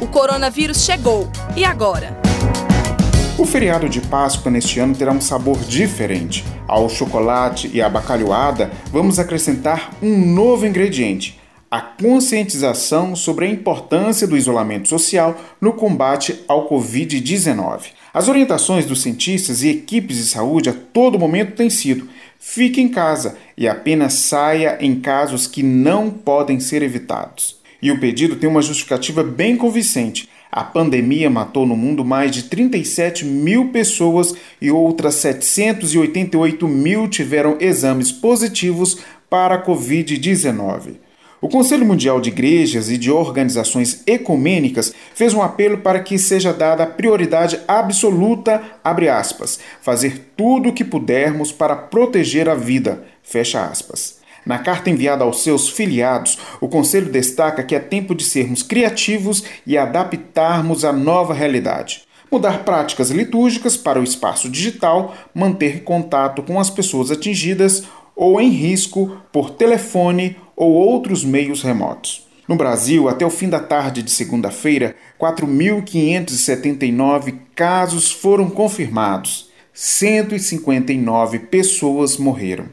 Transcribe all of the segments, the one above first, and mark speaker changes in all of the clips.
Speaker 1: O coronavírus chegou. E agora?
Speaker 2: O feriado de Páscoa neste ano terá um sabor diferente. Ao chocolate e à bacalhoada, vamos acrescentar um novo ingrediente: a conscientização sobre a importância do isolamento social no combate ao Covid-19. As orientações dos cientistas e equipes de saúde a todo momento têm sido: fique em casa e apenas saia em casos que não podem ser evitados. E o pedido tem uma justificativa bem convincente. A pandemia matou no mundo mais de 37 mil pessoas e outras 788 mil tiveram exames positivos para a Covid-19. O Conselho Mundial de Igrejas e de Organizações Ecumênicas fez um apelo para que seja dada prioridade absoluta, abre aspas, fazer tudo o que pudermos para proteger a vida, fecha aspas. Na carta enviada aos seus filiados, o Conselho destaca que é tempo de sermos criativos e adaptarmos à nova realidade. Mudar práticas litúrgicas para o espaço digital, manter contato com as pessoas atingidas ou em risco por telefone ou outros meios remotos. No Brasil, até o fim da tarde de segunda-feira, 4.579 casos foram confirmados. 159 pessoas morreram.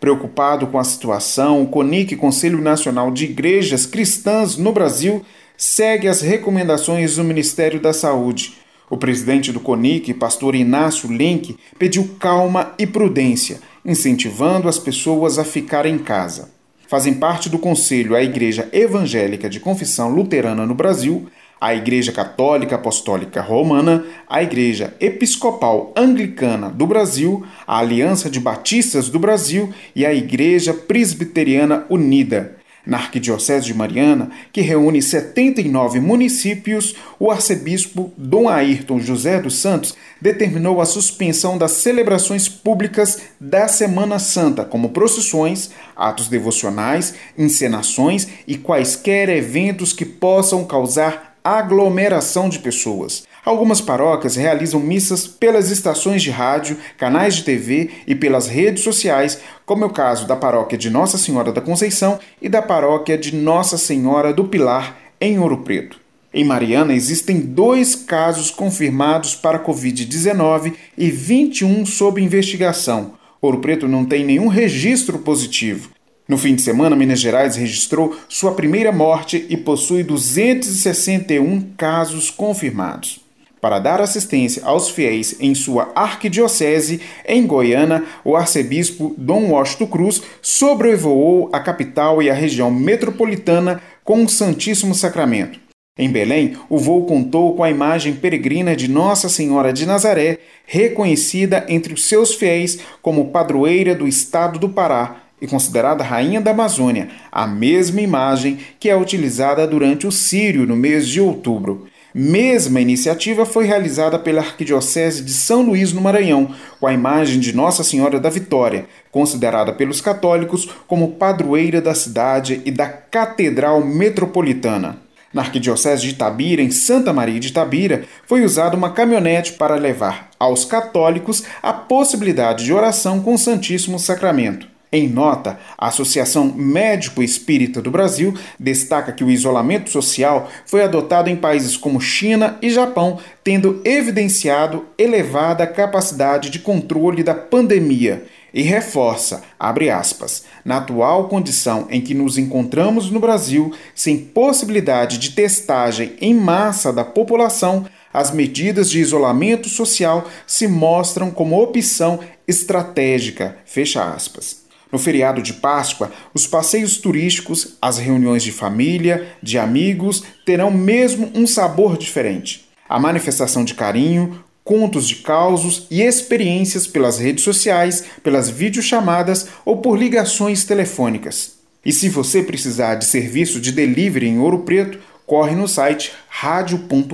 Speaker 2: Preocupado com a situação, o CONIC, Conselho Nacional de Igrejas Cristãs no Brasil, segue as recomendações do Ministério da Saúde. O presidente do CONIC, pastor Inácio Link, pediu calma e prudência, incentivando as pessoas a ficar em casa. Fazem parte do conselho a Igreja Evangélica de Confissão Luterana no Brasil, a Igreja Católica Apostólica Romana, a Igreja Episcopal Anglicana do Brasil, a Aliança de Batistas do Brasil e a Igreja Presbiteriana Unida. Na Arquidiocese de Mariana, que reúne 79 municípios, o arcebispo Dom Ayrton José dos Santos determinou a suspensão das celebrações públicas da Semana Santa, como procissões, atos devocionais, encenações e quaisquer eventos que possam causar aglomeração de pessoas. Algumas paróquias realizam missas pelas estações de rádio, canais de TV e pelas redes sociais, como é o caso da paróquia de Nossa Senhora da Conceição e da paróquia de Nossa Senhora do Pilar, em Ouro Preto. Em Mariana existem dois casos confirmados para Covid-19 e 21 sob investigação. Ouro Preto não tem nenhum registro positivo. No fim de semana, Minas Gerais registrou sua primeira morte e possui 261 casos confirmados. Para dar assistência aos fiéis em sua arquidiocese, em Goiânia, o arcebispo Dom Washington Cruz sobrevoou a capital e a região metropolitana com o Santíssimo Sacramento. Em Belém, o voo contou com a imagem peregrina de Nossa Senhora de Nazaré, reconhecida entre os seus fiéis como padroeira do estado do Pará, e considerada rainha da Amazônia, a mesma imagem que é utilizada durante o Sírio no mês de outubro. Mesma iniciativa foi realizada pela Arquidiocese de São Luís no Maranhão, com a imagem de Nossa Senhora da Vitória, considerada pelos católicos como padroeira da cidade e da Catedral Metropolitana. Na Arquidiocese de Itabira, em Santa Maria de Itabira, foi usada uma caminhonete para levar aos católicos a possibilidade de oração com o Santíssimo Sacramento. Em nota, a Associação Médico Espírita do Brasil destaca que o isolamento social foi adotado em países como China e Japão, tendo evidenciado elevada capacidade de controle da pandemia e reforça, abre aspas, na atual condição em que nos encontramos no Brasil, sem possibilidade de testagem em massa da população, as medidas de isolamento social se mostram como opção estratégica, fecha aspas. No feriado de Páscoa, os passeios turísticos, as reuniões de família, de amigos, terão mesmo um sabor diferente. A manifestação de carinho, contos de causos e experiências pelas redes sociais, pelas videochamadas ou por ligações telefônicas. E se você precisar de serviço de delivery em Ouro Preto, corre no site radio.fop.br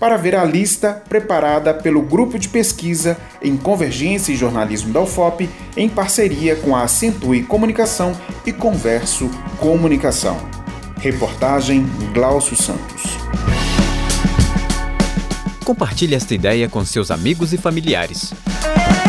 Speaker 2: para ver a lista preparada pelo Grupo de Pesquisa em Convergência e Jornalismo da UFOP, em parceria com a Acentue Comunicação e Converso Comunicação. Reportagem Glaucio Santos.
Speaker 3: Compartilhe esta ideia com seus amigos e familiares.